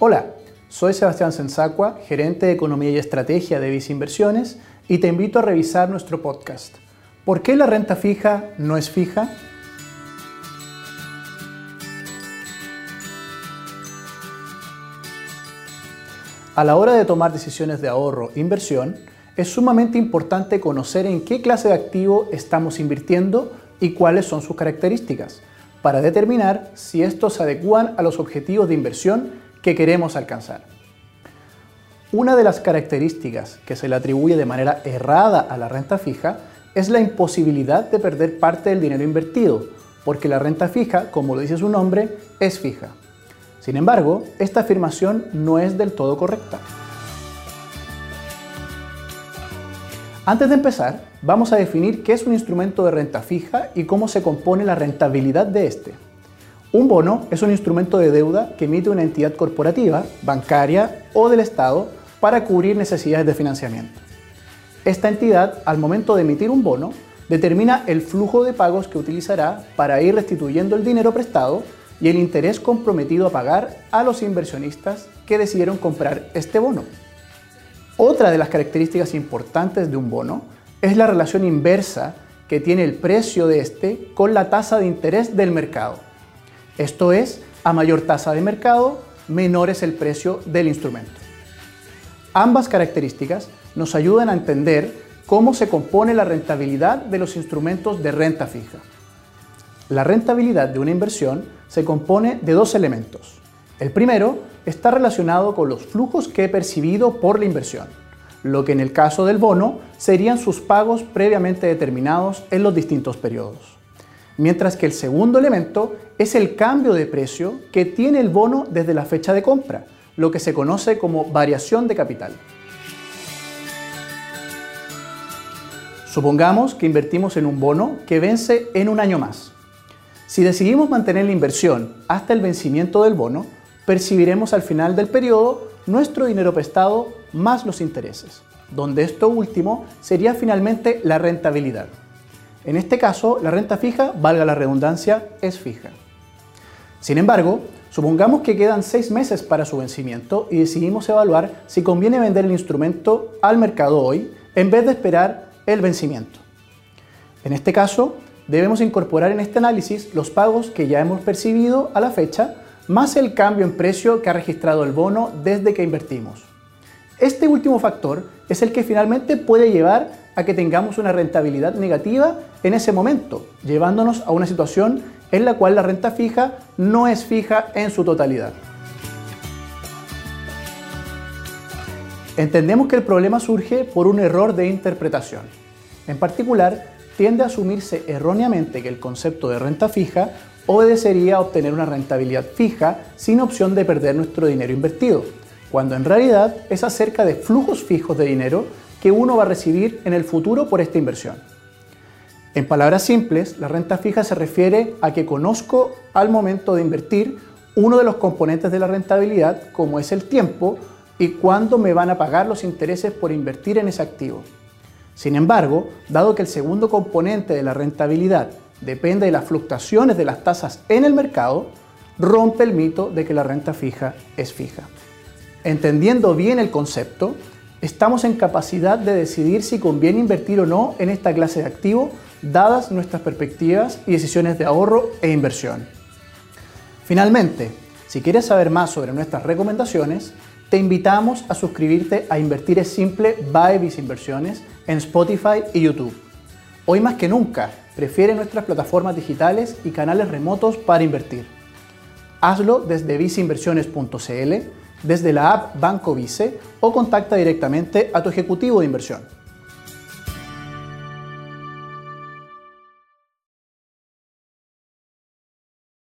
Hola, soy Sebastián Sensacua, gerente de Economía y Estrategia de Visa Inversiones y te invito a revisar nuestro podcast. ¿Por qué la renta fija no es fija? A la hora de tomar decisiones de ahorro e inversión, es sumamente importante conocer en qué clase de activo estamos invirtiendo y cuáles son sus características, para determinar si estos se adecúan a los objetivos de inversión que queremos alcanzar. Una de las características que se le atribuye de manera errada a la renta fija es la imposibilidad de perder parte del dinero invertido, porque la renta fija, como lo dice su nombre, es fija. Sin embargo, esta afirmación no es del todo correcta. Antes de empezar, vamos a definir qué es un instrumento de renta fija y cómo se compone la rentabilidad de este. Un bono es un instrumento de deuda que emite una entidad corporativa, bancaria o del Estado para cubrir necesidades de financiamiento. Esta entidad, al momento de emitir un bono, determina el flujo de pagos que utilizará para ir restituyendo el dinero prestado y el interés comprometido a pagar a los inversionistas que decidieron comprar este bono. Otra de las características importantes de un bono es la relación inversa que tiene el precio de este con la tasa de interés del mercado. Esto es, a mayor tasa de mercado, menor es el precio del instrumento. Ambas características nos ayudan a entender cómo se compone la rentabilidad de los instrumentos de renta fija. La rentabilidad de una inversión se compone de dos elementos. El primero está relacionado con los flujos que he percibido por la inversión, lo que en el caso del bono serían sus pagos previamente determinados en los distintos periodos mientras que el segundo elemento es el cambio de precio que tiene el bono desde la fecha de compra, lo que se conoce como variación de capital. Supongamos que invertimos en un bono que vence en un año más. Si decidimos mantener la inversión hasta el vencimiento del bono, percibiremos al final del periodo nuestro dinero prestado más los intereses, donde esto último sería finalmente la rentabilidad. En este caso, la renta fija, valga la redundancia, es fija. Sin embargo, supongamos que quedan seis meses para su vencimiento y decidimos evaluar si conviene vender el instrumento al mercado hoy en vez de esperar el vencimiento. En este caso, debemos incorporar en este análisis los pagos que ya hemos percibido a la fecha, más el cambio en precio que ha registrado el bono desde que invertimos. Este último factor es el que finalmente puede llevar a que tengamos una rentabilidad negativa en ese momento, llevándonos a una situación en la cual la renta fija no es fija en su totalidad. Entendemos que el problema surge por un error de interpretación. En particular, tiende a asumirse erróneamente que el concepto de renta fija obedecería a obtener una rentabilidad fija sin opción de perder nuestro dinero invertido, cuando en realidad es acerca de flujos fijos de dinero que uno va a recibir en el futuro por esta inversión. En palabras simples, la renta fija se refiere a que conozco al momento de invertir uno de los componentes de la rentabilidad, como es el tiempo, y cuándo me van a pagar los intereses por invertir en ese activo. Sin embargo, dado que el segundo componente de la rentabilidad depende de las fluctuaciones de las tasas en el mercado, rompe el mito de que la renta fija es fija. Entendiendo bien el concepto, estamos en capacidad de decidir si conviene invertir o no en esta clase de activo, dadas nuestras perspectivas y decisiones de ahorro e inversión. Finalmente, si quieres saber más sobre nuestras recomendaciones, te invitamos a suscribirte a Invertir es Simple by Visa Inversiones en Spotify y YouTube. Hoy más que nunca, prefiere nuestras plataformas digitales y canales remotos para invertir. Hazlo desde visainversiones.cl desde la app Banco Vice o contacta directamente a tu ejecutivo de inversión.